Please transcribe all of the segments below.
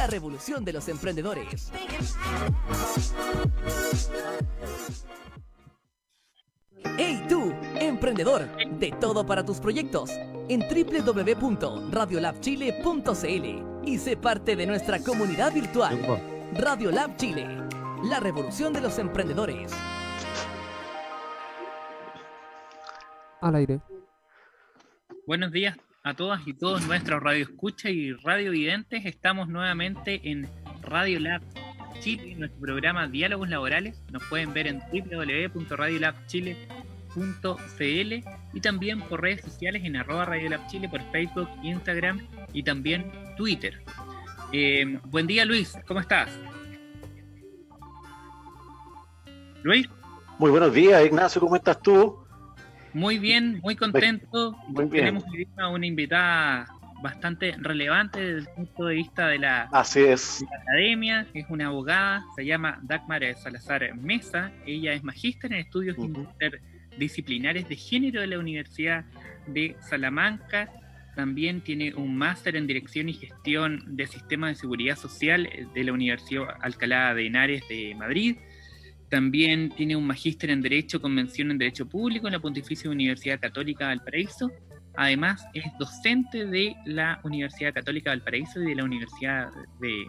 la revolución de los emprendedores. ¡Hey tú, emprendedor! De todo para tus proyectos en www.radiolabchile.cl y sé parte de nuestra comunidad virtual. Radiolab Chile, la revolución de los emprendedores. Al aire. Buenos días a todas y todos nuestros radio escucha y radio videntes. Estamos nuevamente en Radio Lab Chile, nuestro programa Diálogos Laborales. Nos pueden ver en www.radiolabchile.cl y también por redes sociales en arroba Radio Lab Chile, por Facebook, Instagram y también Twitter. Eh, buen día Luis, ¿cómo estás? Luis. Muy buenos días, Ignacio, ¿cómo estás tú? Muy bien, muy contento. Tenemos una invitada bastante relevante desde el punto de vista de la, Así es. academia, es una abogada, se llama Dagmar Salazar Mesa, ella es magíster en estudios interdisciplinares de género de la Universidad de Salamanca, también tiene un máster en dirección y gestión de sistemas de seguridad social de la Universidad Alcalá de Henares de Madrid, también tiene un magíster en Derecho, Convención en Derecho Público en la Pontificia Universidad Católica de Valparaíso. Además, es docente de la Universidad Católica de Valparaíso y de la Universidad de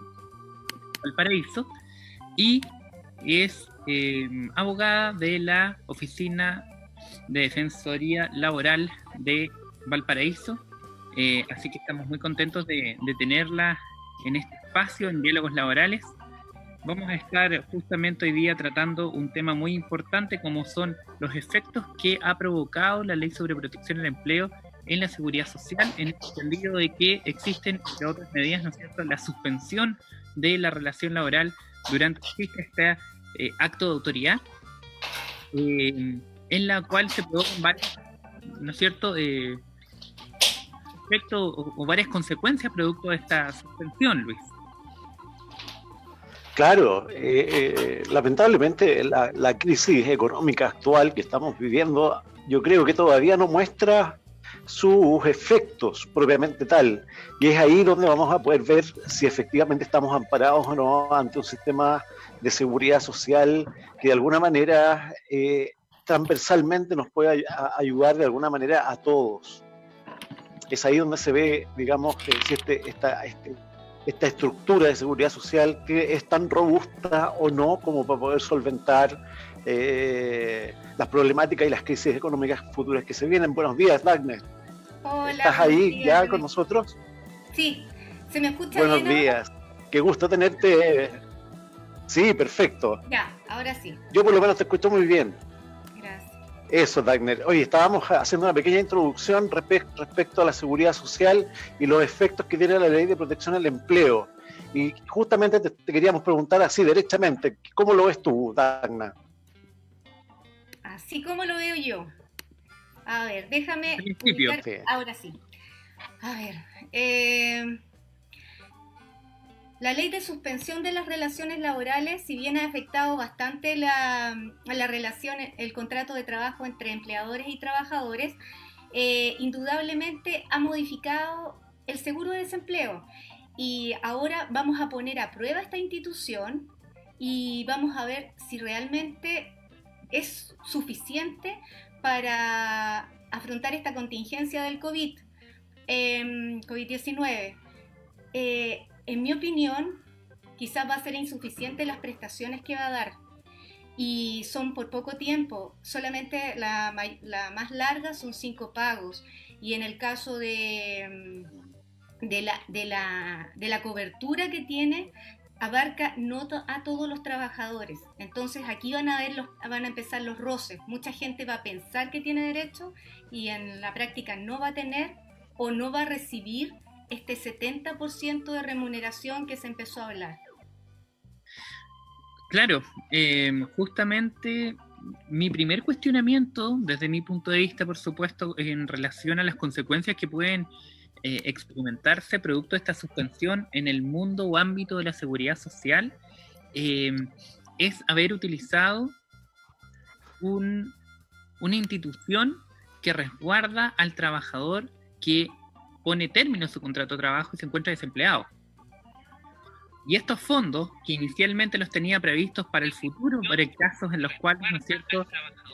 Valparaíso. Y es eh, abogada de la Oficina de Defensoría Laboral de Valparaíso. Eh, así que estamos muy contentos de, de tenerla en este espacio en diálogos laborales vamos a estar justamente hoy día tratando un tema muy importante como son los efectos que ha provocado la ley sobre protección del empleo en la seguridad social, en el sentido de que existen, entre otras medidas, ¿no es cierto?, la suspensión de la relación laboral durante este eh, acto de autoridad, eh, en la cual se provocan varios, ¿no es cierto?, eh, efectos o varias consecuencias producto de esta suspensión, Luis. Claro, eh, eh, lamentablemente la, crisis económica actual que estamos viviendo, yo creo que todavía no muestra sus efectos propiamente tal. Y es ahí donde vamos a poder ver si efectivamente estamos amparados o no ante un sistema de seguridad social que de alguna manera eh, transversalmente nos puede ayudar de alguna manera a todos. Es ahí donde se ve, digamos, que si este, esta, este esta estructura de seguridad social que es tan robusta o no como para poder solventar eh, las problemáticas y las crisis económicas futuras que se vienen. Buenos días, Dagner. Hola. ¿Estás ahí ya con nosotros? Sí, ¿se me escucha Buenos días. Qué gusto tenerte. Sí, perfecto. Ya, ahora sí. Yo por lo menos te escucho muy bien. Eso, Dagner. Oye, estábamos haciendo una pequeña introducción respecto a la seguridad social y los efectos que tiene la ley de protección al empleo. Y justamente te, queríamos preguntar así, derechamente, ¿cómo lo ves tú, Dagna? Así como lo veo yo. A ver, déjame... Ahora sí. A ver. Eh, la ley de suspensión de las relaciones laborales, si bien ha afectado bastante la, la relación, el contrato de trabajo entre empleadores y trabajadores, eh, indudablemente ha modificado el seguro de desempleo. Y ahora vamos a poner a prueba esta institución y vamos a ver si realmente es suficiente para afrontar esta contingencia del COVID, eh, COVID-19. Eh, en mi opinión, quizás va a ser insuficiente las prestaciones que va a dar. Y son por poco tiempo, solamente la, más larga son cinco pagos. Y en el caso de, mm, la, cobertura que tiene, abarca no a todos los trabajadores. Entonces aquí van a, ver van a empezar los roces. Mucha gente va a pensar que tiene derecho y en la práctica no va a tener o no va a recibir este 70% de remuneración que se empezó a hablar? Claro, em, justamente mi primer cuestionamiento, desde mi punto de vista, por supuesto, en relación a las consecuencias que pueden eh, experimentarse producto de esta suspensión en el mundo o ámbito de la seguridad social, em, es haber utilizado una institución que resguarda al trabajador que pone término su contrato de trabajo y se encuentra desempleado. Y estos fondos, que inicialmente los tenía previstos para el futuro, para casos en los cuales, ¿no es cierto?,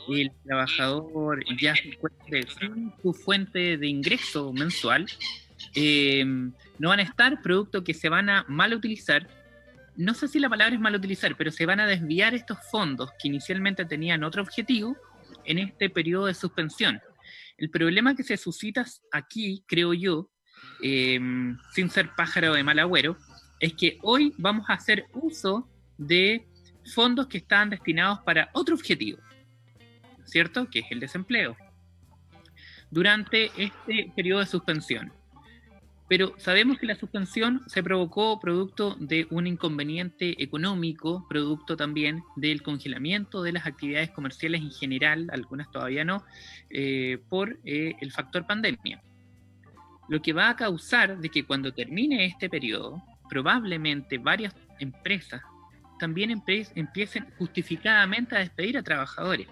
el trabajador ya se encuentre sin su fuente de ingreso mensual, eh, no van a estar, producto que se van a mal utilizar. No sé si la palabra es mal utilizar, pero se van a desviar estos fondos que inicialmente tenían otro objetivo en este periodo de suspensión. El problema que se suscita aquí, creo yo, eh, sin ser pájaro de mal agüero, es que hoy vamos a hacer uso de fondos que están destinados para otro objetivo, ¿cierto? Que es el desempleo, durante este periodo de suspensión. Pero sabemos que la suspensión se provocó producto de un inconveniente económico, producto también del congelamiento de las actividades comerciales en general, algunas todavía no, eh, por eh, el factor pandemia. Lo que va a causar de que cuando termine este periodo, probablemente varias empresas también empiecen justificadamente a despedir a trabajadores,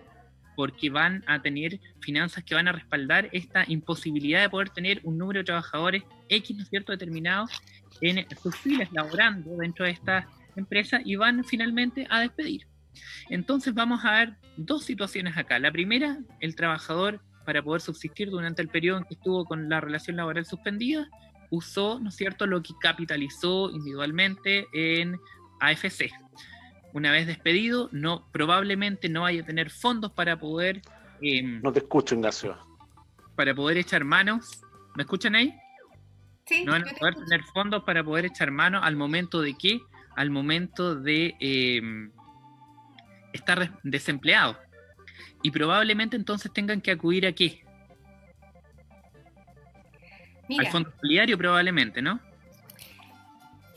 porque van a tener finanzas que van a respaldar esta imposibilidad de poder tener un número de trabajadores X, ¿no es cierto?, determinados en sus filas laborando dentro de estas empresas y van finalmente a despedir. Entonces vamos a ver dos situaciones acá. La primera, el trabajador para poder subsistir durante el periodo en que estuvo con la relación laboral suspendida, usó, ¿no es cierto?, lo que capitalizó individualmente en AFC. Una vez despedido, no, probablemente no vaya a tener fondos para poder... Em, no te escucho, Ignacio. Para poder echar manos. ¿Me escuchan ahí? Sí. No van a poder tener fondos para poder echar mano al momento de qué? Al momento de em, estar desempleado. Y probablemente entonces tengan que acudir a qué? al fondo solidario probablemente, ¿no?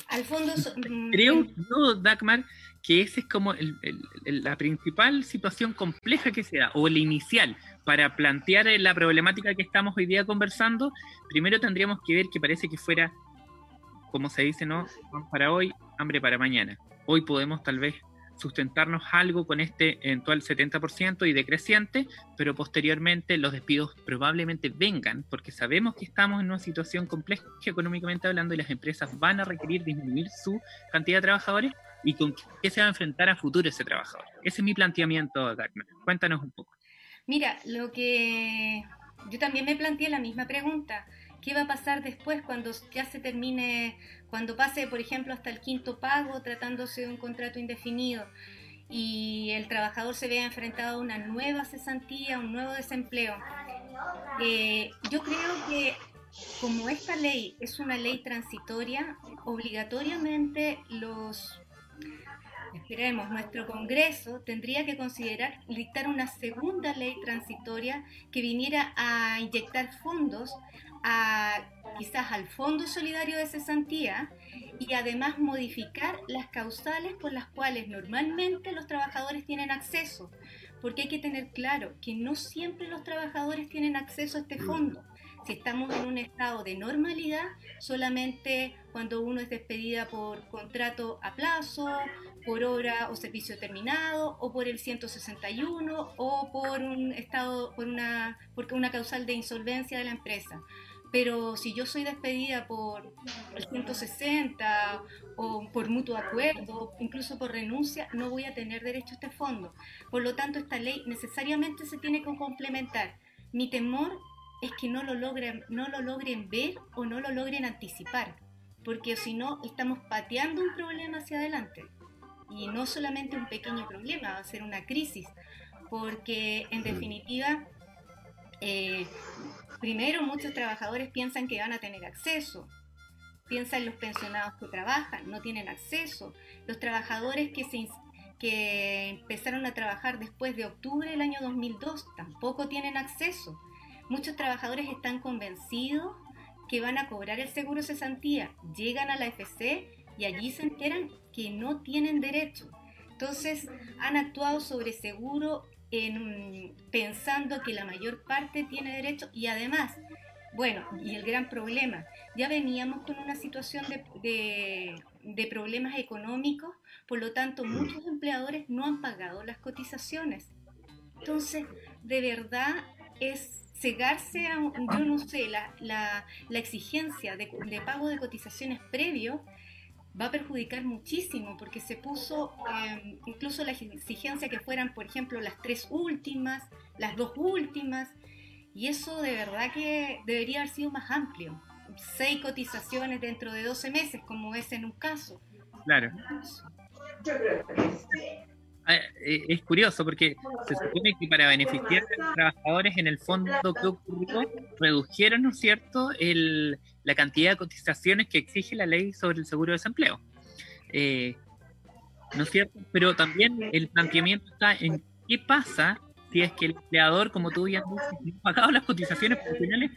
Al fondo... Mm, Creo yo, Dagmar, que esa es como la principal situación compleja que se da, o la inicial, para plantear la problemática que estamos hoy día conversando, primero tendríamos que ver que parece que fuera, como se dice, ¿no? Para hoy, hambre para mañana. Hoy podemos tal vez sustentarnos algo con este eventual 70% y decreciente, pero posteriormente los despidos probablemente vengan, porque sabemos que estamos en una situación compleja económicamente hablando y las empresas van a requerir disminuir su cantidad de trabajadores y con qué se va a enfrentar a futuro ese trabajador. Ese es mi planteamiento, Dagmar. Cuéntanos un poco. Mira, lo que yo también me planteé la misma pregunta. ¿Qué va a pasar después cuando ya se termine, cuando pase, por ejemplo, hasta el quinto pago, tratándose de un contrato indefinido, y el trabajador se vea enfrentado a una nueva cesantía, un nuevo desempleo? Eh, yo creo que como esta ley es una ley transitoria, obligatoriamente los esperemos, nuestro Congreso tendría que considerar dictar una segunda ley transitoria que viniera a inyectar fondos a, quizás al Fondo Solidario de Cesantía y además modificar las causales por las cuales normalmente los trabajadores tienen acceso, porque hay que tener claro que no siempre los trabajadores tienen acceso a este fondo. Si estamos en un estado de normalidad, solamente cuando uno es despedida por contrato a plazo, por hora o servicio terminado, o por el 161, o por un estado, por una, porque una causal de insolvencia de la empresa. Pero si yo soy despedida por el 160 o por mutuo acuerdo, incluso por renuncia, no voy a tener derecho a este fondo. Por lo tanto, esta ley necesariamente se tiene que complementar. Mi temor es que no lo logren, no lo logren ver o no lo logren anticipar, porque si no estamos pateando un problema hacia adelante. Y no solamente un pequeño problema, va a ser una crisis, porque en definitiva eh, Primero, muchos trabajadores piensan que van a tener acceso. Piensan los pensionados que trabajan, no tienen acceso. Los trabajadores que, se, que empezaron a trabajar después de octubre del año 2002 tampoco tienen acceso. Muchos trabajadores están convencidos que van a cobrar el seguro cesantía, llegan a la FC y allí se enteran que no tienen derecho. Entonces han actuado sobre seguro en, pensando que la mayor parte tiene derecho y además, bueno, y el gran problema, ya veníamos con una situación de, de, problemas económicos, por lo tanto muchos empleadores no han pagado las cotizaciones. Entonces, de verdad es cegarse a, yo no sé, la, la, la exigencia de, de, pago de cotizaciones previo va a perjudicar muchísimo porque se puso eh, incluso la exigencia que fueran, por ejemplo, las tres últimas, las dos últimas, y eso de verdad que debería haber sido más amplio. Seis cotizaciones dentro de 12 meses, como es en un caso. Claro. Ah, eh, es curioso porque se supone que para beneficiar a los trabajadores en el fondo que ocurrió redujeron, ¿no es cierto?, el, la cantidad de cotizaciones que exige la ley sobre el seguro de desempleo. Eh, ¿No es cierto? Pero también el planteamiento está en qué pasa si es que el empleador, como tú ya dices, no ha pagado las cotizaciones profesionales,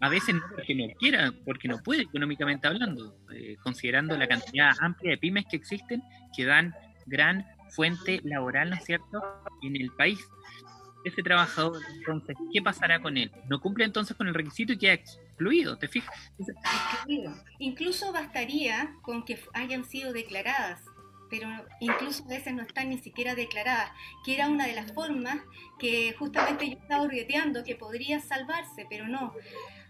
a veces no porque no quiera, porque no puede económicamente hablando, eh, considerando la cantidad amplia de pymes que existen que dan gran fuente laboral, ¿no es cierto?, en el país. Ese trabajador, entonces, ¿qué pasará con él? No cumple entonces con el requisito y queda excluido, ¿te fijas? Incluso bastaría con que hayan sido declaradas, pero incluso a veces no están ni siquiera declaradas, que era una de las formas que justamente yo estaba orgueteando que podría salvarse, pero no.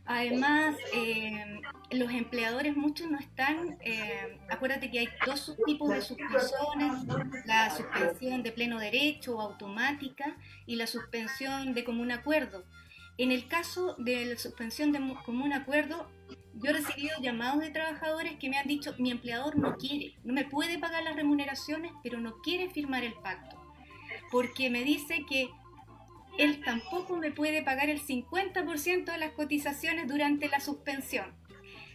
Además, eh, los empleadores muchos no están, eh, acuérdate que hay dos tipos de suspensiones, la suspensión de pleno derecho o automática y la suspensión de común acuerdo. En el caso de la suspensión de común acuerdo, yo he recibido llamados de trabajadores que me han dicho, mi empleador no quiere, no me puede pagar las remuneraciones, pero no quiere firmar el pacto, porque me dice que él tampoco me puede pagar el 50% de las cotizaciones durante la suspensión.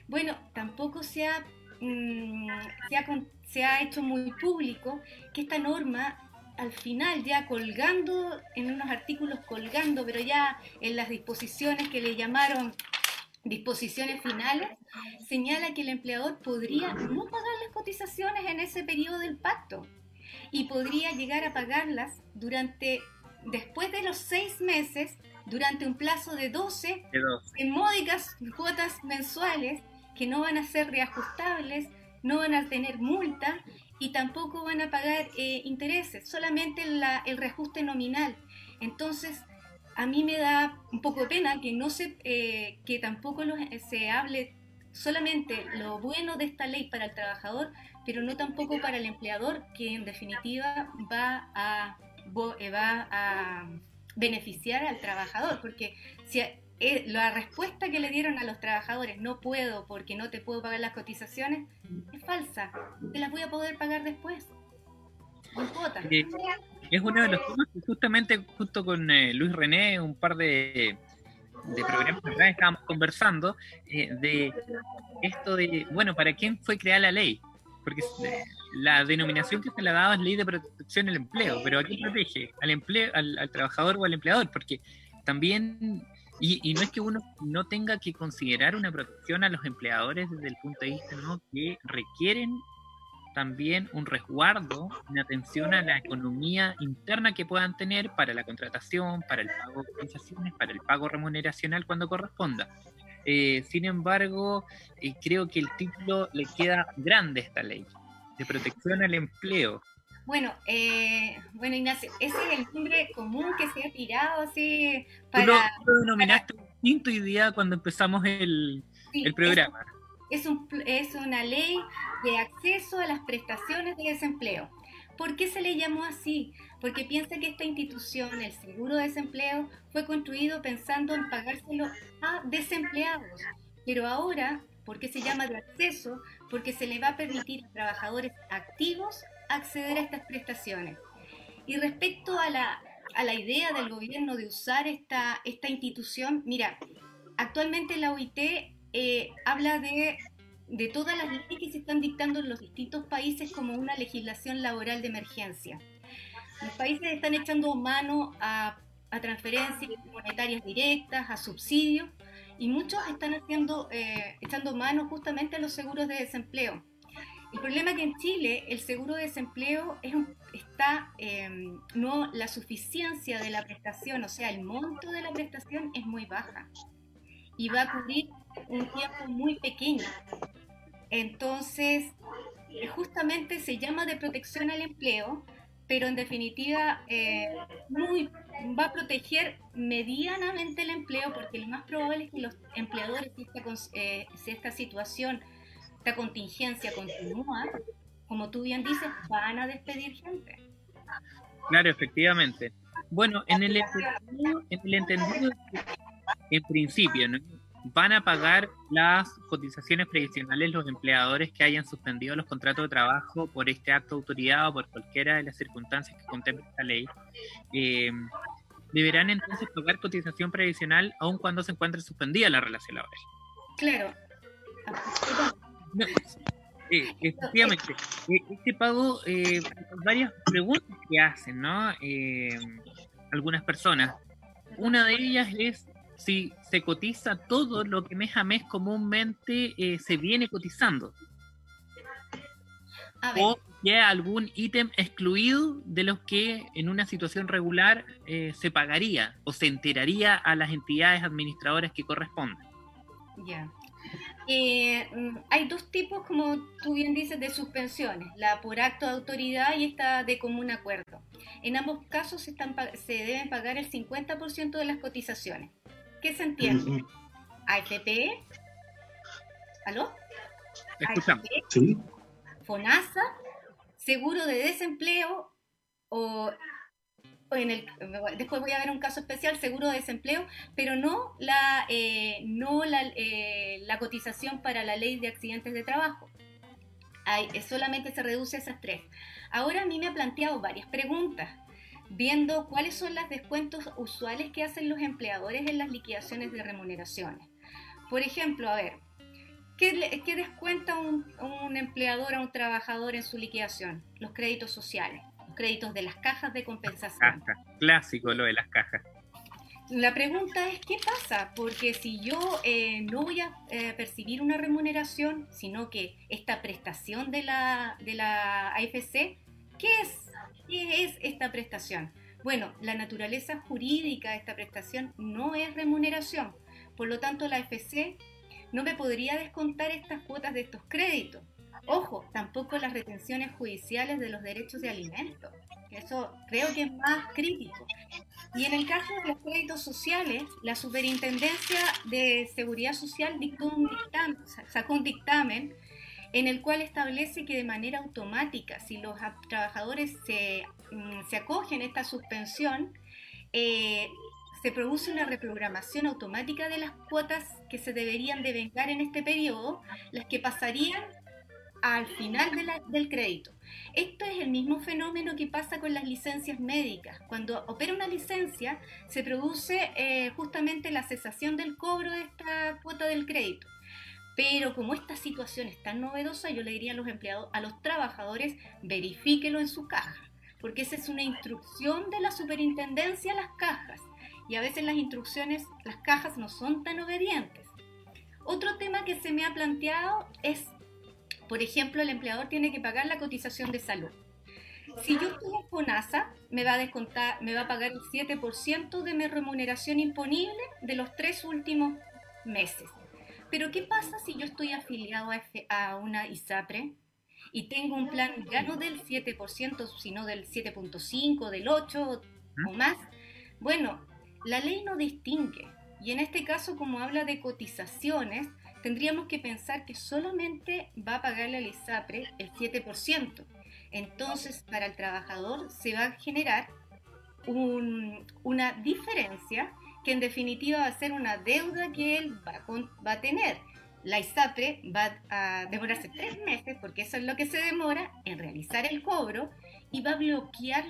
Bueno, tampoco se ha, mm, se, ha, hecho muy público que esta norma al final ya colgando, en unos artículos colgando, pero ya en las disposiciones que le llamaron disposiciones finales, señala que el empleador podría no pagar las cotizaciones en ese periodo del pacto y podría llegar a pagarlas durante después de los seis meses, durante un plazo de 12, en módicas cuotas mensuales que no van a ser reajustables, no van a tener multa y tampoco van a pagar eh, intereses, solamente el reajuste nominal. Entonces, a mí me da un poco de pena que no se, eh, que tampoco se hable solamente lo bueno de esta ley para el trabajador, pero no tampoco para el empleador, que en definitiva va a eh, va a beneficiar al trabajador, porque si eh, la respuesta que le dieron a los trabajadores, no puedo porque no te puedo pagar las cotizaciones, es falsa. Te las voy a poder pagar después. es uno de los temas que justamente junto con eh, Luis René, un par de, de programas que estábamos conversando de esto de, bueno, ¿para quién fue creada la ley? Porque la denominación que se le ha dado es ley de protección al empleo, pero aquí protege al empleo, al, trabajador o al empleador, porque también, y, no es que uno no tenga que considerar una protección a los empleadores desde el punto de vista ¿no? que requieren también un resguardo, una atención a la economía interna que puedan tener para la contratación, para el pago de compensaciones, para el pago remuneracional cuando corresponda. Eh, sin embargo, eh, creo que el título le queda grande a esta ley de protección al empleo. Bueno, eh, bueno Ignacio, ese es el nombre común que se ha tirado así para... Tú lo, denominaste distinto hoy día cuando empezamos el, el programa. Es, un, es una ley de acceso a las prestaciones de desempleo. ¿Por qué se le llamó así? Porque piensa que esta institución, el seguro de desempleo, fue construido pensando en pagárselo a desempleados. Pero ahora, ¿por qué se llama de acceso? porque se le va a permitir a trabajadores activos acceder a estas prestaciones. Y respecto a la, a la idea del gobierno de usar esta, esta institución, mira, actualmente la OIT eh, habla de, de todas las leyes que se están dictando en los distintos países como una legislación laboral de emergencia. Los países están echando mano a, a transferencias monetarias directas, a subsidios, y muchos están haciendo, eh, echando mano justamente a los seguros de desempleo. El problema es que en Chile el seguro de desempleo es está, em, no, la suficiencia de la prestación, o sea, el monto de la prestación es muy baja y va a cubrir un tiempo muy pequeño. Entonces, justamente se llama de protección al empleo, pero en definitiva eh, muy, va a proteger medianamente el empleo porque lo más probable es que los empleadores, si esta, eh, si esta situación esta contingencia continúa, como tú bien dices, van a despedir gente. Claro, efectivamente. Bueno, en el entendido, en, el entendido en principio, ¿no? Van a pagar las cotizaciones previsionales los empleadores que hayan suspendido los contratos de trabajo por este acto de autoridad o por cualquiera de las circunstancias que contempla esta ley. Eh, deberán entonces pagar cotización previsional aun cuando se encuentre suspendida la relación laboral. Claro. Eh, efectivamente, eh, este pago, eh, varias preguntas que hacen, ¿no? algunas personas. Una de ellas es si se cotiza todo lo que mes a mes comúnmente se viene cotizando. O ya algún ítem excluido de los que en una situación regular se pagaría o se enteraría a las entidades administradoras que corresponden. Ya. Eh, mm, hay dos tipos, como tú bien dices, de suspensiones, la por acto de autoridad y esta de común acuerdo. En ambos casos se, están, se deben pagar el 50% de las cotizaciones. ¿Qué se entiende? AFP, ¿aló? Sí. FONASA, seguro de desempleo o en el, después voy a ver un caso especial, seguro de desempleo, pero no la, eh, no la, eh, la, cotización para la ley de accidentes de trabajo. Hay, solamente se reduce a esas tres. Ahora a mí me ha planteado varias preguntas, viendo cuáles son los descuentos usuales que hacen los empleadores en las liquidaciones de remuneraciones. Por ejemplo, a ver, ¿qué, qué descuenta un, un empleador a un trabajador en su liquidación? Los créditos sociales créditos de las cajas de compensación. Clásico lo de las cajas. La pregunta es, ¿qué pasa? Porque si yo eh, no voy a eh, percibir una remuneración, sino que esta prestación de la, de la AFC, ¿qué es? ¿Qué es esta prestación? Bueno, la naturaleza jurídica de esta prestación no es remuneración. Por lo tanto, la AFC no me podría descontar estas cuotas de estos créditos. Ojo, tampoco las retenciones judiciales de los derechos de alimento. Eso creo que es más crítico. Y en el caso de los créditos sociales, la Superintendencia de Seguridad Social dictó sacó un dictamen en el cual establece que de manera automática, si los trabajadores se, mm, se acogen a esta suspensión, eh, se produce una reprogramación automática de las cuotas que se deberían de vengar en este periodo, las que pasarían al final del crédito. Esto es el mismo fenómeno que pasa con las licencias médicas. Cuando opera una licencia, se produce eh, justamente la cesación del cobro de esta cuota del crédito. Pero como esta situación es tan novedosa, yo le diría a los empleados, a los trabajadores, verifíquelo en su caja, porque esa es una instrucción de la superintendencia a las cajas. Y a veces las instrucciones, las cajas no son tan obedientes. Otro tema que se me ha planteado es por ejemplo, el empleador tiene que pagar la cotización de salud. Si yo estoy en FONASA, me va a descontar, me va a pagar el 7% de mi remuneración imponible de los tres últimos meses. Pero ¿qué pasa si yo estoy afiliado a, una ISAPRE y tengo un plan ya no del 7%, sino del 7.5, del 8 o más? Bueno, la ley no distingue. Y en este caso, como habla de cotizaciones, tendríamos que pensar que solamente va a pagarle al ISAPRE el 7%. Entonces, para el trabajador se va a generar una diferencia que en definitiva va a ser una deuda que él va, va a tener. La ISAPRE va a demorarse tres meses, porque eso es lo que se demora, en realizar el cobro y va a bloquear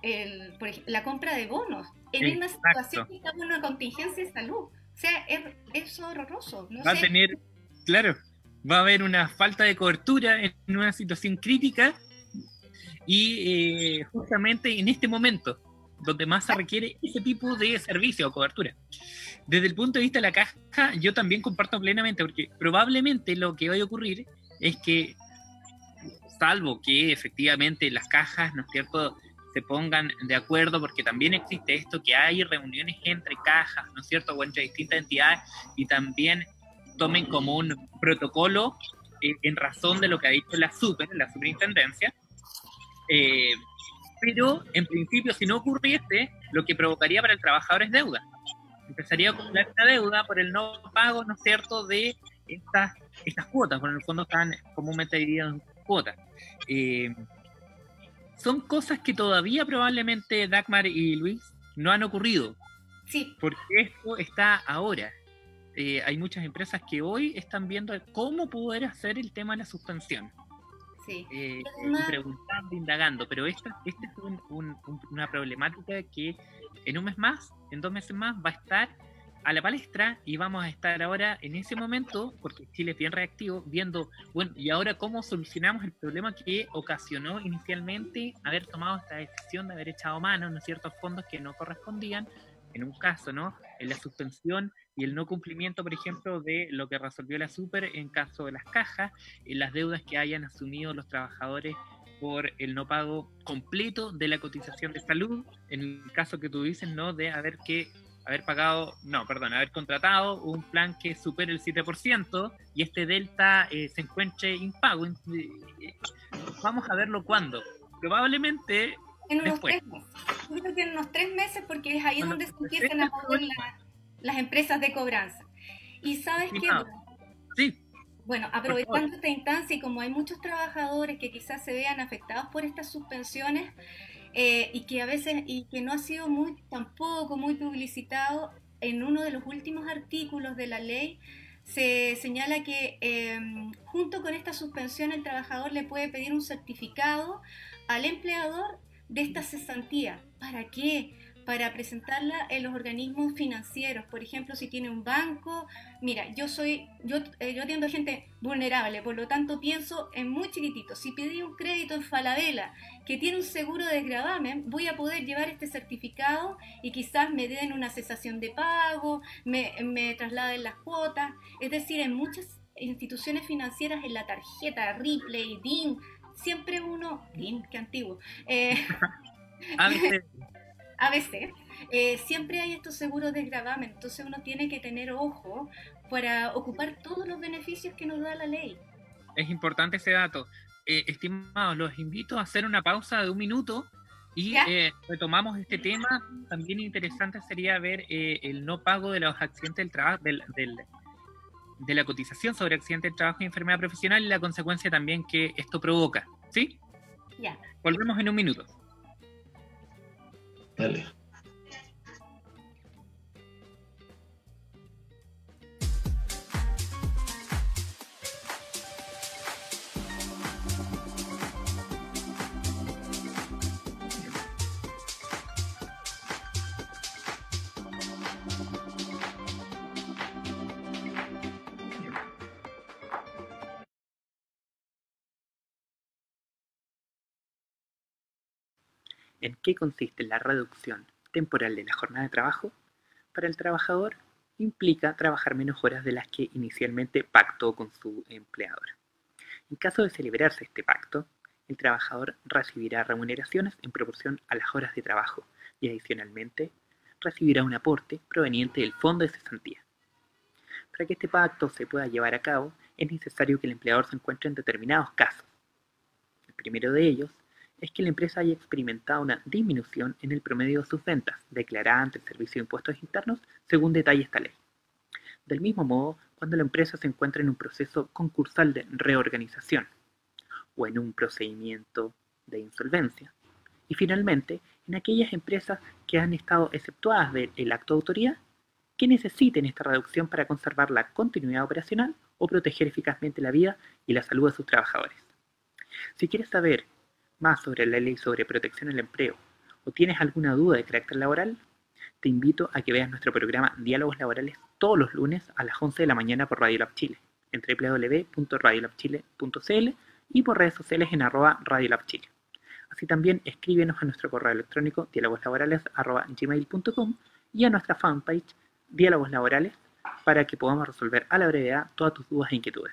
el, la compra de bonos en una situación que está en una contingencia de salud. O sea, es, horroroso. va a tener, claro, va a haber una falta de cobertura en una situación crítica y eh, justamente en este momento donde más se requiere ese tipo de servicio o cobertura. Desde el punto de vista de la caja, yo también comparto plenamente, porque probablemente lo que va a ocurrir es que, salvo que efectivamente las cajas, ¿no es cierto?, se pongan de acuerdo, porque también existe esto, que hay reuniones entre cajas, ¿no es cierto?, o entre distintas entidades, y también tomen como un protocolo eh, en razón de lo que ha dicho la super, la superintendencia. Eh, pero en principio, si no ocurriese, lo que provocaría para el trabajador es deuda. Empezaría a acumular una deuda por el no pago, ¿no es cierto?, de estas estas cuotas, porque en el fondo están comúnmente divididas en cuotas. Eh, son cosas que todavía probablemente Dagmar y Luis no han ocurrido. Sí. Porque esto está ahora. Eh, hay muchas empresas que hoy están viendo cómo poder hacer el tema de la suspensión. Sí. Eh, preguntando, indagando, pero esta, esta es una problemática que en un mes más, en dos meses más, va a estar a la palestra y vamos a estar ahora en ese momento, porque Chile es bien reactivo, viendo, bueno, y ahora cómo solucionamos el problema que ocasionó inicialmente haber tomado esta decisión de haber echado mano en ciertos fondos que no correspondían, en un caso, ¿no? En la suspensión y el no cumplimiento, por ejemplo, de lo que resolvió la Super en caso de las cajas, en las deudas que hayan asumido los trabajadores por el no pago completo de la cotización de salud, en el caso que tú dices, ¿no? De haber que haber pagado, no, perdón, haber contratado un plan que supere el 7% y este delta eh, se encuentre impago. Eh, vamos a verlo cuándo. Probablemente en unos tres meses. Yo creo que en unos tres meses porque es ahí donde se empiezan a mover las empresas de cobranza. Y sabes qué? Sí. Bueno, aprovechando esta instancia y como hay muchos trabajadores que quizás se vean afectados por estas suspensiones, eh, y que a veces, y que no ha sido muy, tampoco muy publicitado, en uno de los últimos artículos de la ley se señala que em, junto con esta suspensión el trabajador le puede pedir un certificado al empleador de esta cesantía. ¿Para qué? para presentarla en los organismos financieros. Por ejemplo, si tiene un banco, mira, yo soy, yo, eh, yo atiendo gente vulnerable, por lo tanto pienso en muy chiquitito. Si pedí un crédito en Falabella que tiene un seguro de gravamen, voy a poder llevar este certificado y quizás me den una cesación de pago, me, me trasladen las cuotas. Es decir, en muchas instituciones financieras, en la tarjeta Ripley, DIN, siempre uno, DIN, qué antiguo. Eh, a veces, eh, siempre hay estos seguros de gravamen, entonces uno tiene que tener ojo para ocupar todos los beneficios que nos da la ley. Es importante ese dato. Eh, estimados, los invito a hacer una pausa de un minuto y eh, retomamos este tema. También interesante sería ver el no pago de los accidentes del trabajo, del, de la cotización sobre accidentes de trabajo y enfermedad profesional y la consecuencia también que esto provoca. ¿Sí? Ya. Volvemos en un minuto. Dale. ¿En qué consiste la reducción temporal de la jornada de trabajo? Para el trabajador implica trabajar menos horas de las que inicialmente pactó con su empleador. En caso de celebrarse este pacto, el trabajador recibirá remuneraciones en proporción a las horas de trabajo y adicionalmente recibirá un aporte proveniente del fondo de cesantía. Para que este pacto se pueda llevar a cabo, es necesario que el empleador se encuentre en determinados casos. El primero de ellos es que la empresa haya experimentado una disminución en el promedio de sus ventas, declarada ante el Servicio de Impuestos Internos, según detalla esta ley. Del mismo modo, cuando la empresa se encuentra en un proceso concursal de reorganización o en un procedimiento de insolvencia. Y finalmente, en aquellas empresas que han estado exceptuadas del acto de autoridad, que necesiten esta reducción para conservar la continuidad operacional o proteger eficazmente la vida y la salud de sus trabajadores. Si quieres saber más sobre la ley sobre protección al empleo o tienes alguna duda de carácter laboral, te invito a que veas nuestro programa Diálogos Laborales todos los lunes a las 11 de la mañana por Radio Lab Chile, en www.radiolabchile.cl y por redes sociales en arroba Lab Chile. Así también escríbenos a nuestro correo electrónico diálogoslaborales.gmail.com y a nuestra fanpage Diálogos Laborales para que podamos resolver a la brevedad todas tus dudas e inquietudes.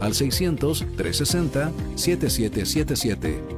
al 600-360-7777.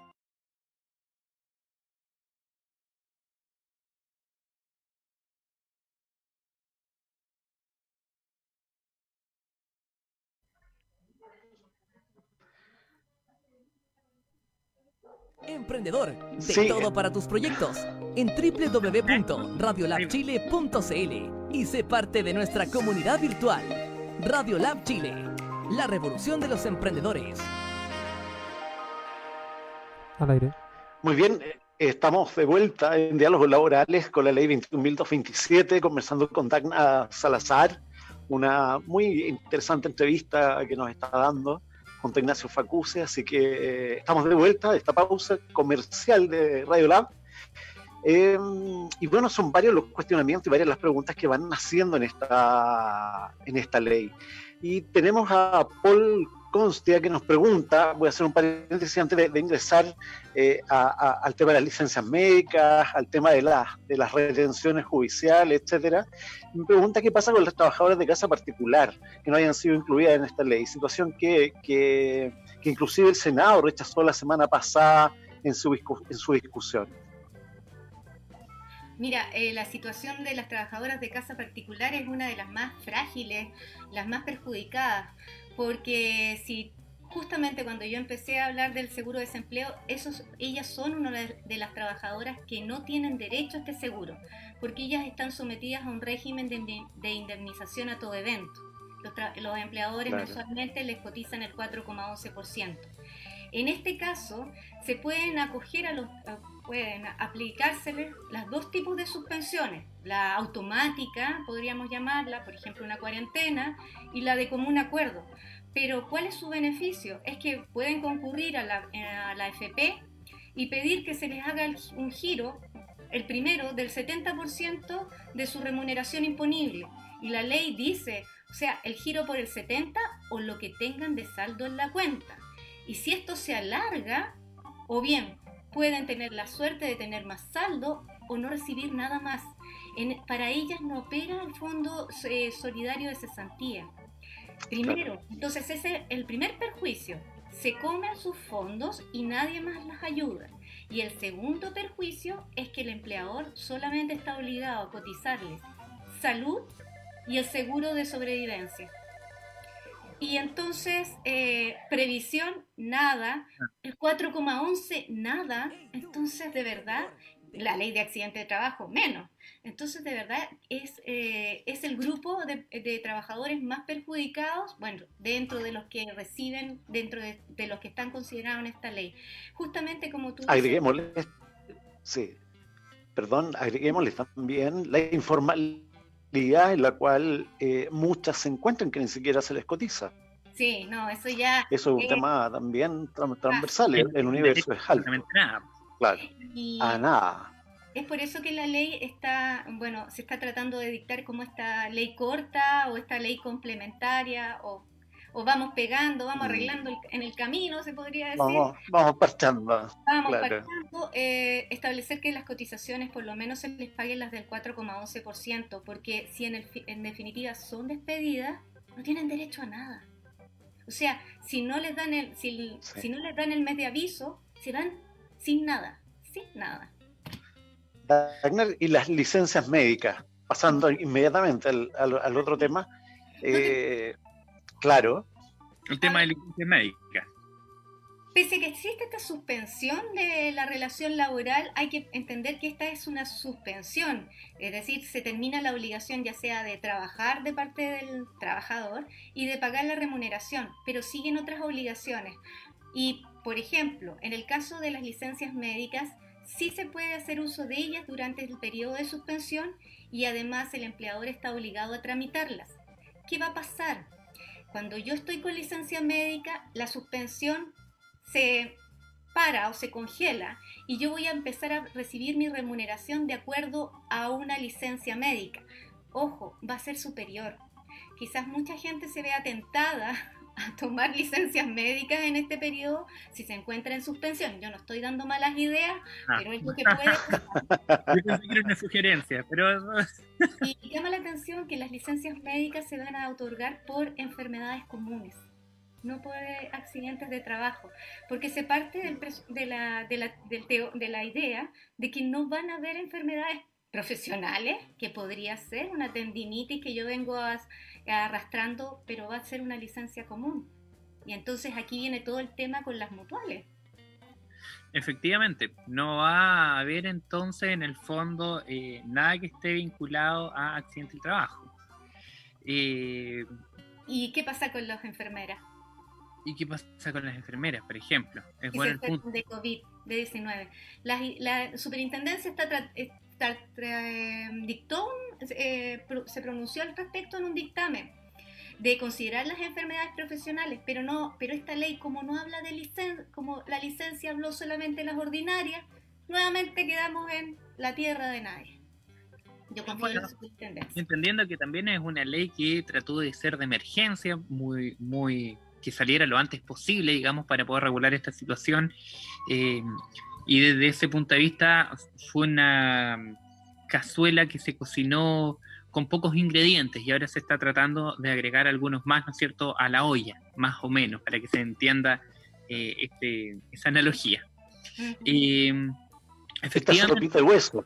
Emprendedor, de todo para tus proyectos en www.radiolabchile.cl y sé parte de nuestra comunidad virtual. Radiolab Chile, la revolución de los emprendedores. Al aire. Muy bien, eh, estamos de vuelta en diálogos laborales con la ley 21.227, conversando con Dagna Salazar, una muy interesante entrevista que nos está dando junto a Ignacio Facuse, así que eh, estamos de vuelta de esta pausa comercial de Radio Lab. Em, y bueno, son varios los cuestionamientos y varias las preguntas que van naciendo en esta, en esta ley. Y tenemos a Paul Constia que nos pregunta, voy a hacer un paréntesis antes de, ingresar eh, al tema de las licencias médicas, al tema de, de las retenciones judiciales, etcétera. Me pregunta qué pasa con las trabajadoras de casa particular que no hayan sido incluidas en esta ley, situación que, que, inclusive el Senado rechazó la semana pasada en su, en su discusión. Mira, eh, la situación de las trabajadoras de casa particular es una de las más frágiles, las más perjudicadas porque si justamente cuando yo empecé a hablar del seguro de desempleo, esos, ellas son una de las trabajadoras que no tienen derecho a este seguro, porque ellas están sometidas a un régimen de, indemnización a todo evento. Los, empleadores mensualmente les cotizan el 4,11%. En este caso, se pueden acoger a los, pueden aplicárseles las dos tipos de suspensiones, la automática, podríamos llamarla, por ejemplo, una cuarentena, y la de común acuerdo. Pero ¿cuál es su beneficio? Es que pueden concurrir a la, a FP y pedir que se les haga un giro, el primero, del 70% de su remuneración imponible. Y la ley dice, o sea, el giro por el 70% o lo que tengan de saldo en la cuenta. Y si esto se alarga, o bien pueden tener la suerte de tener más saldo o no recibir nada más. Para ellas no opera el fondo eh, solidario de cesantía. Primero, entonces ese es el primer perjuicio. Se comen sus fondos y nadie más las ayuda. Y el segundo perjuicio es que el empleador solamente está obligado a cotizarles salud y el seguro de sobrevivencia. Y entonces, eh, previsión, nada. El 4,11, nada. Entonces, de verdad, la ley de accidente de trabajo, menos. Entonces, de verdad, es, eh, es el grupo de, trabajadores más perjudicados, bueno, dentro de los que reciben, dentro de, los que están considerados en esta ley. Justamente como tú... Agreguémosle, sí, perdón, agreguémosle también la informalidad en la cual eh, muchas se encuentran que ni siquiera se les cotiza. Sí, no, eso ya... Eso es un tema también transversal, el, universo es alto. Nada. Claro, a nada. Es por eso que la ley está, bueno, se está tratando de dictar como esta ley corta o esta ley complementaria o, vamos pegando, vamos mm. arreglando en el camino, se podría decir. Vamos, vamos parchando. Vamos parchando, eh, establecer que las cotizaciones por lo menos se les paguen las del 4,11%, porque si en, el, en definitiva son despedidas, no tienen derecho a nada. O sea, si no les dan el, si, si no les dan el mes de aviso, se van sin nada, sin nada. y las licencias médicas, pasando inmediatamente al, otro tema, eh, claro. El tema de licencias médicas. Pese a que existe esta suspensión de la relación laboral, hay que entender que esta es una suspensión, es decir, se termina la obligación ya sea de trabajar de parte del trabajador y de pagar la remuneración, pero siguen otras obligaciones. Y, por ejemplo, en el caso de las licencias médicas, sí se puede hacer uso de ellas durante el periodo de suspensión y además el empleador está obligado a tramitarlas. ¿Qué va a pasar? Cuando yo estoy con licencia médica, la suspensión se para o se congela y yo voy a empezar a recibir mi remuneración de acuerdo a una licencia médica. Ojo, va a ser superior. Quizás mucha gente se vea tentada a tomar licencias médicas en este periodo si se encuentra en suspensión. Yo no estoy dando malas ideas, ah. pero es lo que puede Yo pensé que era una sugerencia, pero... y llama la atención que las licencias médicas se van a otorgar por enfermedades comunes no por accidentes de trabajo, porque se parte del, de, la, de, la, de la idea de que no van a haber enfermedades profesionales, que podría ser una tendinitis que yo vengo arrastrando, pero va a ser una licencia común. Y entonces aquí viene todo el tema con las mutuales. Efectivamente, no va a haber entonces en el fondo eh, nada que esté vinculado a accidente de trabajo. Eh, ¿Y qué pasa con las enfermeras? ¿Y qué pasa con las enfermeras, por ejemplo? Es bueno el punto. De COVID, de 19. La, superintendencia está, dictó eh, se pronunció al respecto en un dictamen de considerar las enfermedades profesionales, pero no, pero esta ley como no habla de licencia, como la licencia habló solamente de las ordinarias, nuevamente quedamos en la tierra de nadie. Yo confío en la superintendencia. Entendiendo que también es una ley que trató de ser de emergencia, muy, muy que saliera lo antes posible, digamos, para poder regular esta situación. Eh, y desde ese punto de vista fue una cazuela que se cocinó con pocos ingredientes y ahora se está tratando de agregar algunos más, ¿no es cierto?, a la olla, más o menos, para que se entienda eh, este, esa analogía. Efectivamente. sopita de hueso.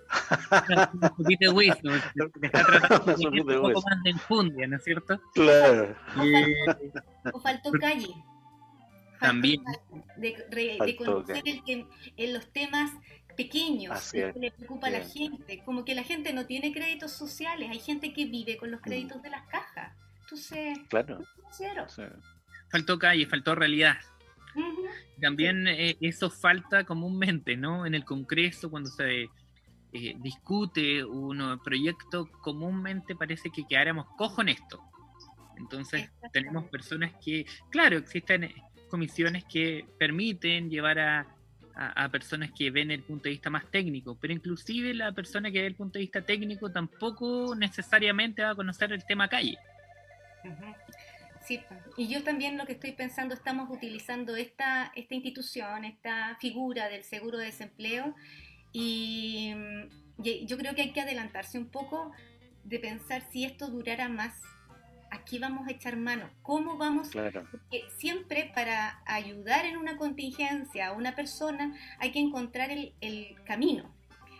sopita de hueso. está tratando de un poco más de enfundia, ¿no es cierto? Claro. O faltó calle. También. de, conocer en los temas pequeños que le preocupa a la gente. Como que la gente no tiene créditos sociales. Hay gente que vive con los mm. créditos de las cajas. Entonces, claro. Faltó calle, faltó realidad. También eh, eso falta comúnmente, ¿no? En el Congreso, cuando se eh, discute un proyecto, comúnmente parece que quedáramos cojo en esto. Entonces tenemos personas que, claro, existen eh, comisiones que permiten llevar a, personas que ven el punto de vista más técnico, pero inclusive la persona que ve el punto de vista técnico tampoco necesariamente va a conocer el tema calle. Sí, y yo también lo que estoy pensando, estamos utilizando esta, esta institución, esta figura del seguro de desempleo, y, yo creo que hay que adelantarse un poco de pensar si esto durara más. Aquí vamos a echar mano. ¿Cómo vamos? Porque siempre para ayudar en una contingencia a una persona hay que encontrar el, el camino.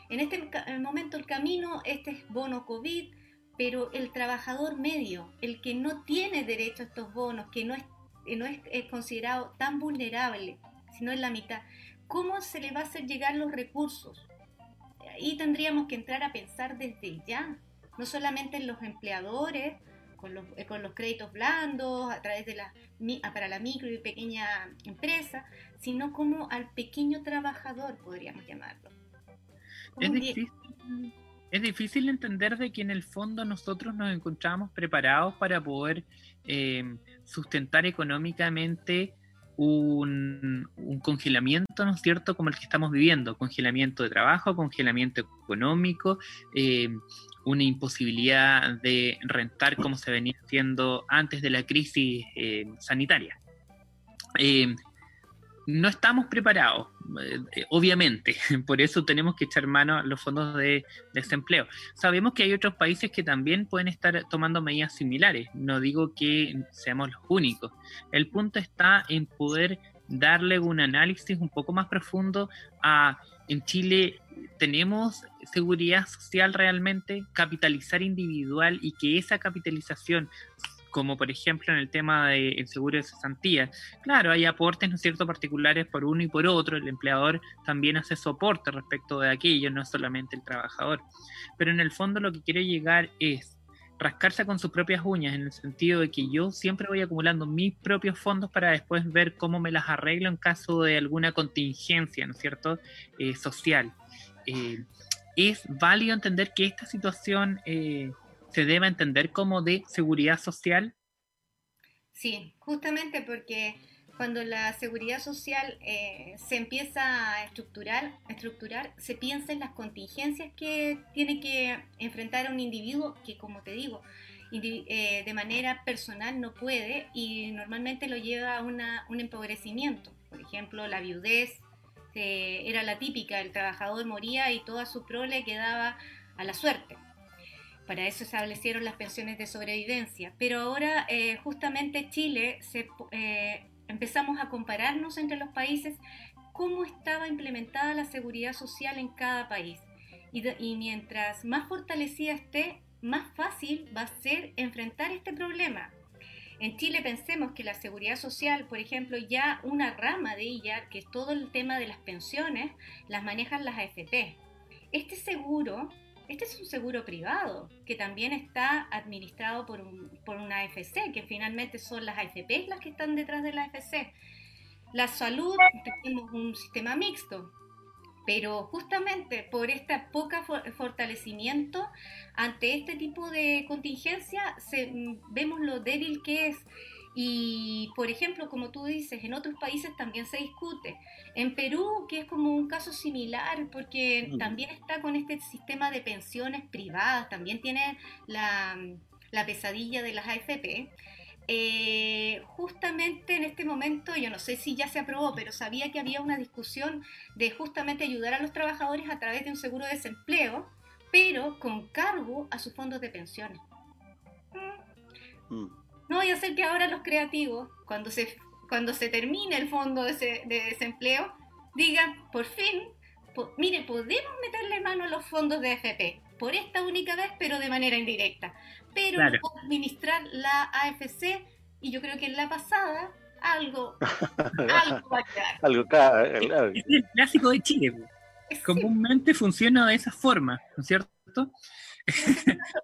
En este momento el camino, este es bono COVID, pero el trabajador medio, el que no tiene derecho a estos bonos, que no es, no es, considerado tan vulnerable, sino en la mitad, ¿cómo se le va a hacer llegar los recursos? Ahí tendríamos que entrar a pensar desde ya, no solamente en los empleadores, con los, eh, con los créditos blandos, a través de la, para la micro y pequeña empresa, sino como al pequeño trabajador, podríamos llamarlo. Es difícil es difícil entender de que en el fondo nosotros nos encontramos preparados para poder eh, sustentar económicamente un, congelamiento, ¿no es cierto?, como el que estamos viviendo, congelamiento de trabajo, congelamiento económico, eh, una imposibilidad de rentar como se venía haciendo antes de la crisis eh, sanitaria no estamos preparados, eh, eh, obviamente, por eso tenemos que echar mano a los fondos de, desempleo. Sabemos que hay otros países que también pueden estar tomando medidas similares, no digo que seamos los únicos. El punto está en poder darle un análisis un poco más profundo a, en Chile, ¿tenemos seguridad social realmente? Capitalizar individual y que esa capitalización como por ejemplo en el tema del seguro de cesantía. Claro, hay aportes, ¿no es cierto?, particulares por uno y por otro, el empleador también hace soporte respecto de aquello, no solamente el trabajador. Pero en el fondo lo que quiere llegar es rascarse con sus propias uñas, en el sentido de que yo siempre voy acumulando mis propios fondos para después ver cómo me las arreglo en caso de alguna contingencia, ¿no es cierto?, eh, social. Eh, es válido entender que esta situación eh, se deba entender como de seguridad social. Sí, justamente porque cuando la seguridad social eh, se empieza a estructurar, estructurar, se piensa en las contingencias que tiene que enfrentar un individuo que, como te digo, eh, de manera personal no puede y normalmente lo lleva a un empobrecimiento. Por ejemplo, la viudez eh, era la típica, el trabajador moría y toda su prole quedaba a la suerte. Para eso establecieron las pensiones de sobrevivencia. Pero ahora justamente Chile se, empezamos a compararnos entre los países cómo estaba implementada la seguridad social en cada país. Y, mientras más fortalecida esté, más fácil va a ser enfrentar este problema. En Chile pensemos que la seguridad social, por ejemplo, ya una rama de ella, que es todo el tema de las pensiones, las manejan las AFP. Este seguro este es un seguro privado que también está administrado por, un, por una AFC, que finalmente son las AFP las que están detrás de la AFC. La salud, tenemos un sistema mixto, pero justamente por este poco fortalecimiento ante este tipo de contingencia vemos lo débil que es y, por ejemplo, como tú dices, en otros países también se discute. En Perú, que es como un caso similar, porque también está con este sistema de pensiones privadas, también tiene la, pesadilla de las AFP. Eh, justamente en este momento, yo no sé si ya se aprobó, pero sabía que había una discusión de justamente ayudar a los trabajadores a través de un seguro de desempleo, pero con cargo a sus fondos de pensiones. Mm. No a ser que ahora los creativos, cuando se, cuando se termine el fondo de, desempleo, digan, por fin, mire, podemos meterle mano a los fondos de FP por esta única vez, pero de manera indirecta. Pero administrar la AFC, y yo creo que en la pasada, algo, algo va a quedar. algo claro. Es el clásico de Chile. Comúnmente funciona de esa forma, ¿no es cierto?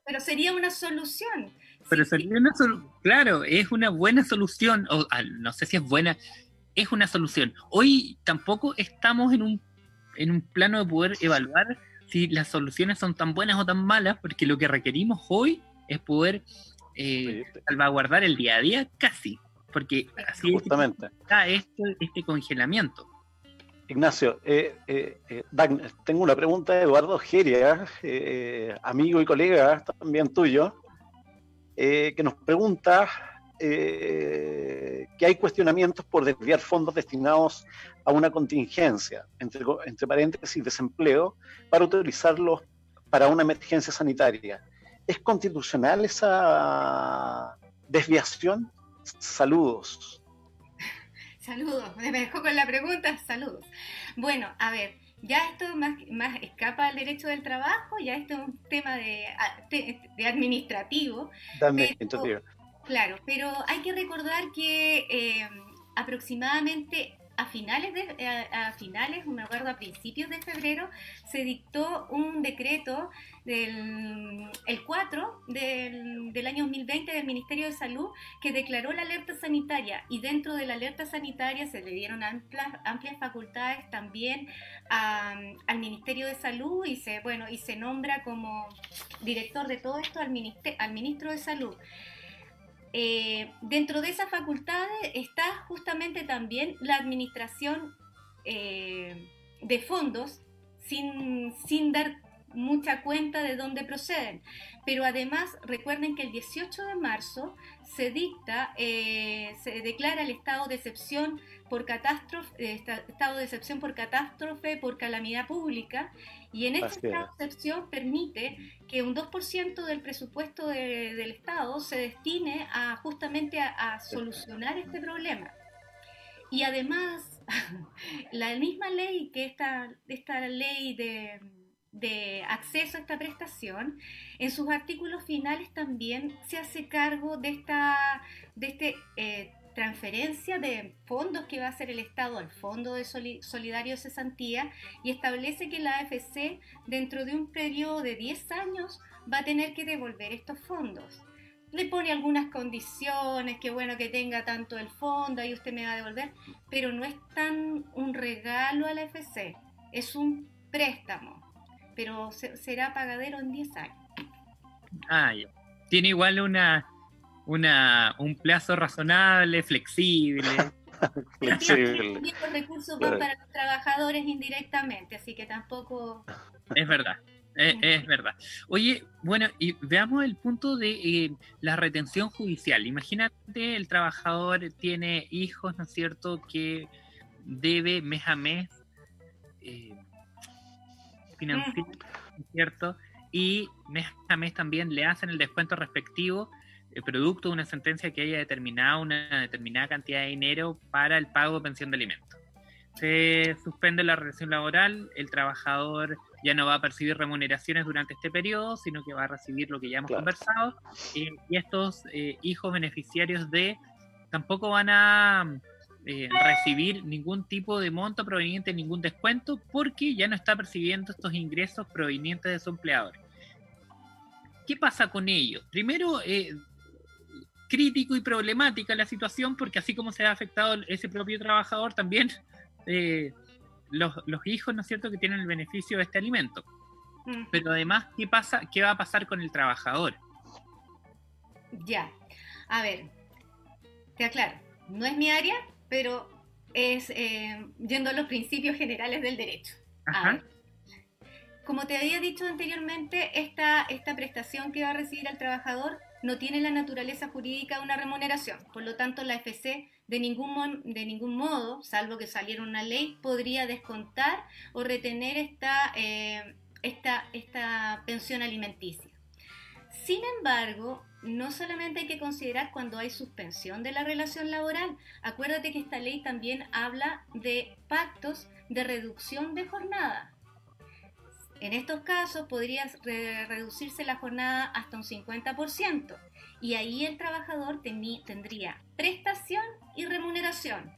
pero sería una solución. Pero sería una claro, es una buena solución, o ah, no sé si es buena, es una solución. Hoy tampoco estamos en un, en un plano de poder evaluar si las soluciones son tan buenas o tan malas, porque lo que requerimos hoy es poder eh, salvaguardar el día a día casi, porque así Justamente. está este, este congelamiento. Ignacio, eh, eh, eh tengo una pregunta de Eduardo Geria, amigo y colega también tuyo. Eh, que nos pregunta eh, que hay cuestionamientos por desviar fondos destinados a una contingencia, entre, entre paréntesis desempleo, para utilizarlos para una emergencia sanitaria. ¿Es constitucional esa desviación? Saludos. Saludos, me dejó con la pregunta, saludos. Bueno, a ver, ya esto más, más escapa al derecho del trabajo, ya esto es un tema de, de administrativo. También, Claro, pero hay que recordar que eh, aproximadamente a finales, de, a, finales, me acuerdo, a principios de febrero, se dictó un decreto del el 4 del, del, año 2020 del Ministerio de Salud que declaró la alerta sanitaria y dentro de la alerta sanitaria se le dieron amplias, amplias facultades también al Ministerio de Salud y se, bueno, y se nombra como director de todo esto al, al Ministro de Salud. Eh, dentro de esas facultades está justamente también la administración eh, de fondos sin, sin dar mucha cuenta de dónde proceden. Pero además recuerden que el 18 de marzo se dicta, eh, se declara el estado de excepción por catástrofe, estado de excepción por catástrofe, por calamidad pública, y en este estado de excepción permite que un 2% del presupuesto del Estado se destine a justamente a, solucionar este problema. Y además, la misma ley que esta, esta ley de, de acceso a esta prestación, en sus artículos finales también se hace cargo de esta de este, eh, transferencia de fondos que va a hacer el Estado al Fondo de Solidario de Cesantía y establece que la AFC dentro de un periodo de 10 años va a tener que devolver estos fondos. Le pone algunas condiciones, que bueno que tenga tanto el fondo, y usted me va a devolver, pero no es tan un regalo a la AFC, es un préstamo, pero será pagadero en 10 años. Ah, Tiene igual una, una, un plazo razonable, flexible. flexible. los recursos van para los trabajadores indirectamente, así que tampoco... Es verdad. Es, verdad. Oye, bueno, y veamos el punto de eh, la retención judicial. Imagínate, el trabajador tiene hijos, ¿no es cierto?, que debe mes a mes eh, financiar, ¿no es cierto? Y mes a mes también le hacen el descuento respectivo el producto de una sentencia que haya determinado una determinada cantidad de dinero para el pago de pensión de alimentos. Se suspende la relación laboral, el trabajador ya no va a percibir remuneraciones durante este periodo, sino que va a recibir lo que ya hemos conversado, y estos eh, hijos beneficiarios de tampoco van a eh, recibir ningún tipo de monto proveniente de ningún descuento porque ya no está percibiendo estos ingresos provenientes de su empleador. ¿Qué pasa con ellos? Primero, eh, crítico y problemática la situación porque así como se ha afectado ese propio trabajador, también eh, los, hijos, ¿no es cierto?, que tienen el beneficio de este alimento. Pero además, ¿qué, pasa, ¿qué va a pasar con el trabajador? Ya, a ver, te aclaro, no es mi área, pero es eh, yendo a los principios generales del derecho. como te había dicho anteriormente, esta, esta prestación que va a recibir el trabajador no tiene la naturaleza jurídica de una remuneración. Por lo tanto, la FC de ningún, de ningún modo, salvo que saliera una ley, podría descontar o retener esta, eh, esta, esta pensión alimenticia. Sin embargo, no solamente hay que considerar cuando hay suspensión de la relación laboral. Acuérdate que esta ley también habla de pactos de reducción de jornada. En estos casos podría reducirse la jornada hasta un 50% y ahí el trabajador tendría prestación y remuneración.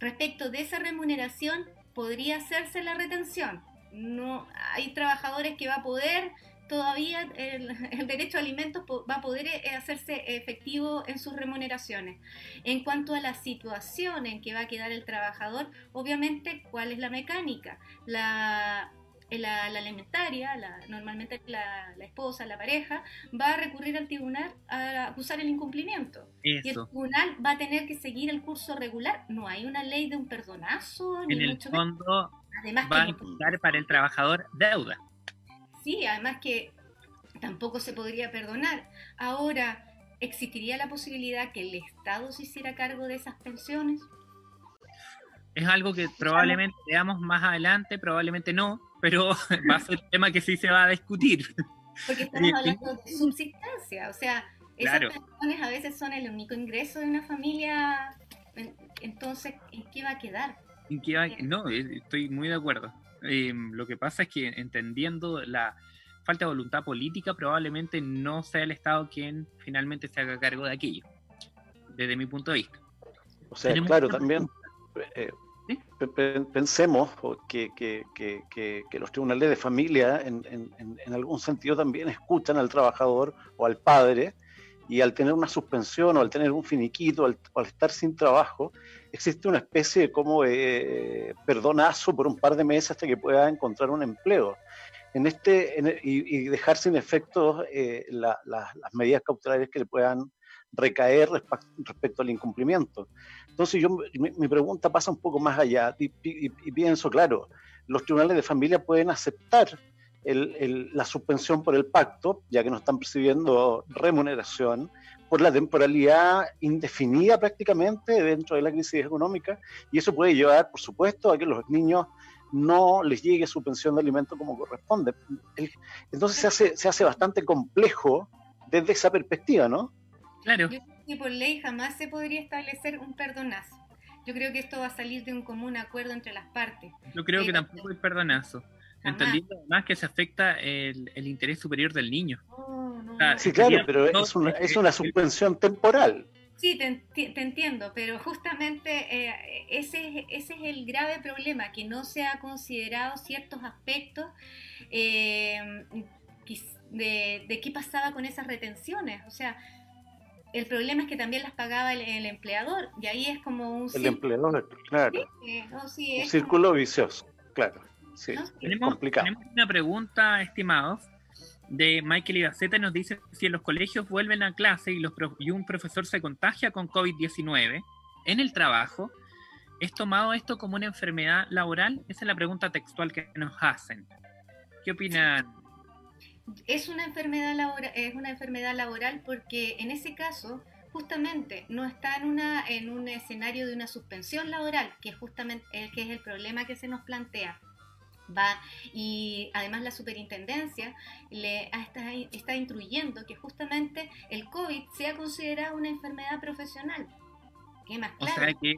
Respecto de esa remuneración, podría hacerse la retención. No, hay trabajadores que va a poder todavía el, derecho a alimentos va a poder eh, hacerse efectivo en sus remuneraciones. En cuanto a la situación en que va a quedar el trabajador, obviamente, ¿cuál es la mecánica? La la, alimentaria, la, normalmente la, esposa, la pareja, va a recurrir al tribunal a acusar el incumplimiento. Y el tribunal va a tener que seguir el curso regular. No hay una ley de un perdonazo. En el fondo además va a imputar para el trabajador deuda. Sí, además que tampoco se podría perdonar. Ahora, ¿existiría la posibilidad que el Estado se hiciera cargo de esas pensiones? Es algo que probablemente veamos más adelante, probablemente no, pero va a ser un tema que sí se va a discutir. Porque estamos hablando de subsistencia, o sea, esas pensiones a veces son el único ingreso de una familia, entonces, ¿en qué va a quedar? No, eh, estoy muy de acuerdo. Em, lo que pasa es que entendiendo la falta de voluntad política, probablemente no sea el Estado quien finalmente se haga cargo de aquello, desde mi punto de vista. O sea, claro, también eh, pensemos que, los tribunales de familia en, algún sentido también escuchan al trabajador o al padre y al tener una suspensión o al tener un finiquito o al estar sin trabajo, existe una especie de como eh, perdonazo por un par de meses hasta que pueda encontrar un empleo. En este, y, dejar sin efectos eh, las medidas cautelares que le puedan recaer respecto al incumplimiento. Entonces yo, mi, pregunta pasa un poco más allá y, pienso, claro, los tribunales de familia pueden aceptar la suspensión por el pacto, ya que no están percibiendo remuneración, por la temporalidad indefinida prácticamente dentro de la crisis económica, y eso puede llevar, por supuesto, a que los niños no les llegue su pensión de alimento como corresponde. Entonces se hace, se hace bastante complejo desde esa perspectiva, ¿no? Claro. Yo creo que por ley jamás se podría establecer un perdonazo. Yo creo que esto va a salir de un común acuerdo entre las partes. Yo creo que tampoco hay perdonazo. Entendiendo además que se afecta el, interés superior del niño. sí, claro, pero es una, es una suspensión temporal. Sí, te, entiendo, pero justamente eh, ese, ese es el grave problema, que no se ha considerado ciertos aspectos eh, de, qué pasaba con esas retenciones. O sea, el problema es que también las pagaba el, empleador, y ahí es como un... El empleador, claro. un círculo vicioso, claro. Sí, tenemos, tenemos una pregunta, estimados de Michael Ibaceta nos dice si en los colegios vuelven a clase y, los, y un profesor se contagia con COVID-19 en el trabajo, ¿es tomado esto como una enfermedad laboral? Esa es la pregunta textual que nos hacen. ¿Qué opinan? Es una enfermedad laboral, es una enfermedad laboral porque en ese caso justamente no está en una en un escenario de una suspensión laboral, que es justamente el que es el problema que se nos plantea va y además la superintendencia le está, está instruyendo que justamente el COVID sea considerado una enfermedad profesional. ¿Qué más claro? O sea que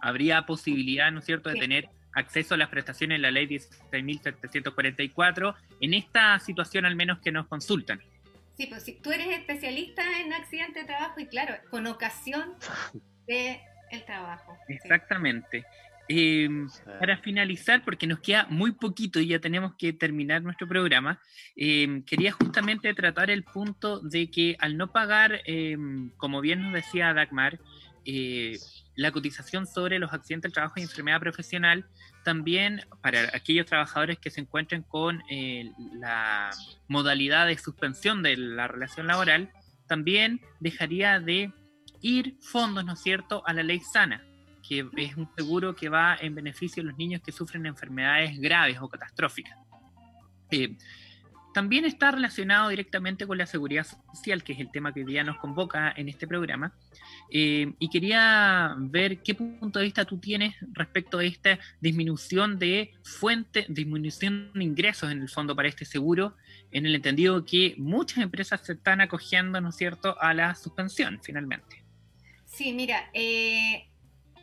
habría posibilidad, ¿no es cierto?, de tener acceso a las prestaciones en la ley 16.744 en esta situación al menos que nos consultan. Sí, pues si tú eres especialista en accidente de trabajo y claro, con ocasión de el trabajo. Exactamente. Em, para finalizar, porque nos queda muy poquito y ya tenemos que terminar nuestro programa, em, quería justamente tratar el punto de que al no pagar, em, como bien nos decía Dagmar, eh, la cotización sobre los accidentes del trabajo y enfermedad profesional, también para aquellos trabajadores que se encuentren con eh, la modalidad de suspensión de la relación laboral, también dejaría de ir fondos, ¿no es cierto?, a la ley sana que es un seguro que va en beneficio de los niños que sufren enfermedades graves o catastróficas. Eh, también está relacionado directamente con la seguridad social, que es el tema que hoy día nos convoca en este programa. Eh, y quería ver qué punto de vista tú tienes respecto a esta disminución de fuente, disminución de ingresos en el fondo para este seguro, en el entendido que muchas empresas se están acogiendo, ¿no es cierto?, a la suspensión finalmente. Sí, mira, eh,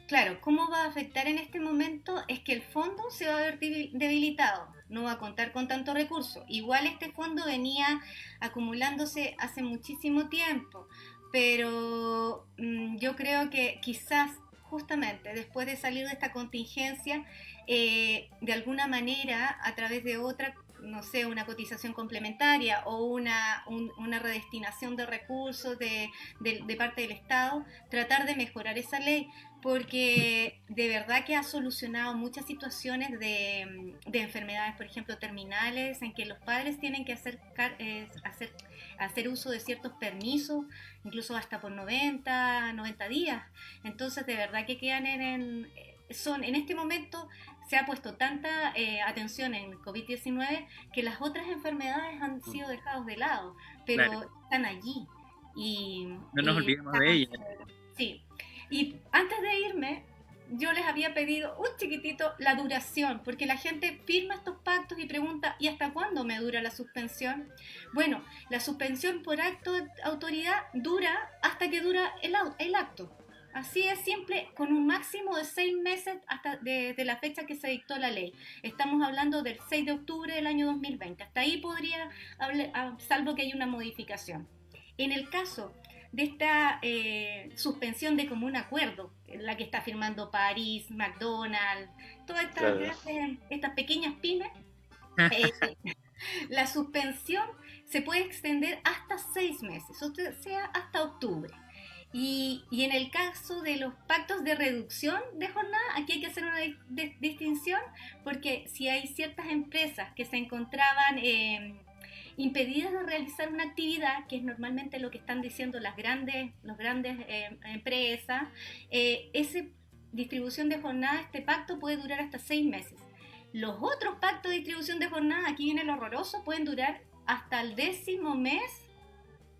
Claro, ¿cómo va a afectar en este momento? Es que el fondo se va a ver debilitado, no va a contar con tanto recurso. Igual este fondo venía acumulándose hace muchísimo tiempo, pero mm, yo creo que quizás justamente después de salir de esta contingencia, eh, de alguna manera, a través de otra no sé, una cotización complementaria o una, una redestinación de recursos de, de, parte del Estado, tratar de mejorar esa ley, porque de verdad que ha solucionado muchas situaciones de, de enfermedades, por ejemplo, terminales, en que los padres tienen que hacer, eh, hacer, hacer uso de ciertos permisos, incluso hasta por 90, 90 días. Entonces, de verdad que quedan en son en este momento se ha puesto tanta eh, atención en COVID-19 que las otras enfermedades han mm. sido dejadas de lado, pero están allí. Y, no nos olvidemos de ellas. Sí. Y antes de irme, yo les había pedido un chiquitito la duración, porque la gente firma estos pactos y pregunta, ¿y hasta cuándo me dura la suspensión? Bueno, la suspensión por acto de autoridad dura hasta que dura el, el acto. Así es simple, con un máximo de seis meses hasta desde la fecha que se dictó la ley. Estamos hablando del 6 de octubre del año 2020. Hasta ahí podría, ah, salvo que haya una modificación. En el caso de esta eh, suspensión de común acuerdo, la que está firmando París, McDonald's, todas estas, pequeñas pymes, eh, la suspensión se puede extender hasta seis meses, o sea, hasta octubre. Y, en el caso de los pactos de reducción de jornada, aquí hay que hacer una distinción porque si hay ciertas empresas que se encontraban eh, impedidas de realizar una actividad, que es normalmente lo que están diciendo las grandes, los grandes eh, empresas, eh, esa distribución de jornada, este pacto puede durar hasta seis meses. Los otros pactos de distribución de jornada, aquí viene lo horroroso, pueden durar hasta el décimo mes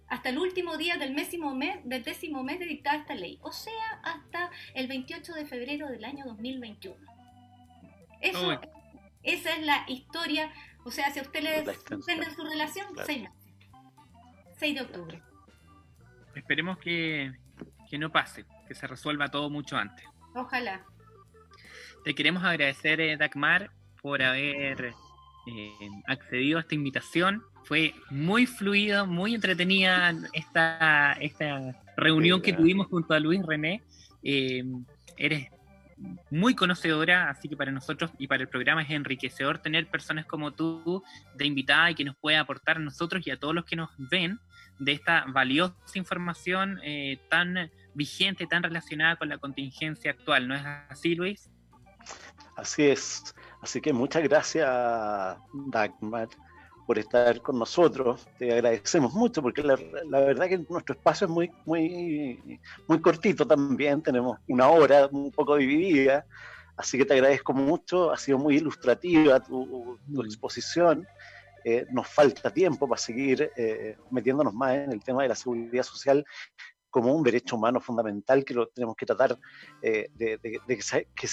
hasta el último día del, décimo mes, del décimo mes de dictada esta ley, o sea, hasta el 28 de febrero del año 2021. Eso, esa es la historia, o sea, si a usted le suspende su relación, 6 meses. 6 de octubre. Esperemos que, que no pase, que se resuelva todo mucho antes. Ojalá. Te queremos agradecer, eh, Dagmar, por haber eh, accedido a esta invitación. Fue muy fluido, muy entretenida esta, esta reunión que tuvimos junto a Luis René. Eh, eres muy conocedora, así que para nosotros y para el programa es enriquecedor tener personas como tú de invitada y que nos pueda aportar a nosotros y a todos los que nos ven de esta valiosa información eh, tan vigente, tan relacionada con la contingencia actual. ¿No es así, Luis? Así es. Así que muchas gracias, Dagmar, por estar con nosotros. Te agradecemos mucho porque la, verdad que nuestro espacio es muy, muy, muy cortito también. Tenemos una hora un poco dividida. Así que te agradezco mucho. Ha sido muy ilustrativa tu, tu mm. exposición. Eh, nos falta tiempo para seguir eh, metiéndonos más en el tema de la seguridad social como un derecho humano fundamental que lo tenemos que tratar eh, de, que, se, que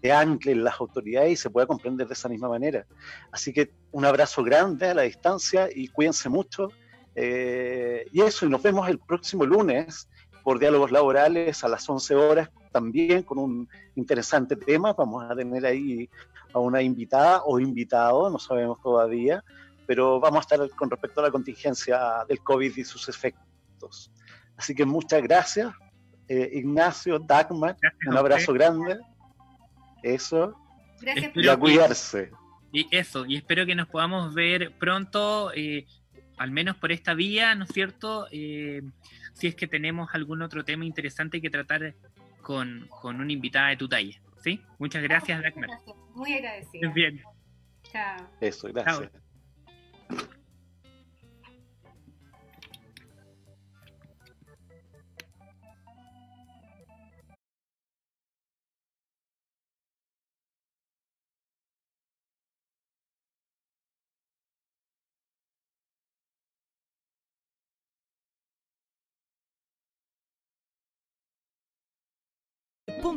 se anclen las autoridades y se pueda comprender de esa misma manera. Así que un abrazo grande a la distancia y cuídense mucho. y eso, y nos vemos el próximo lunes por diálogos laborales a las 11 horas, también con un interesante tema. Vamos a tener ahí a una invitada o invitado, no sabemos todavía, pero vamos a estar con respecto a la contingencia del COVID y sus efectos. Así que muchas gracias, eh, Ignacio, Dagmar, un abrazo grande. Eso. Gracias y a cuidarse. Y eso, y espero que nos podamos ver pronto, eh, al menos por esta vía, ¿no es cierto? Eh, si es que tenemos algún otro tema interesante que tratar con, con una invitada de tu talla. ¿Sí? Muchas gracias, Dagmar. Muy agradecida. Bien. Chao. Eso, gracias.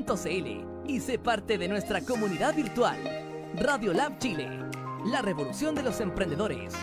.cl y sé parte de nuestra comunidad virtual. Radio Lab Chile, la revolución de los emprendedores.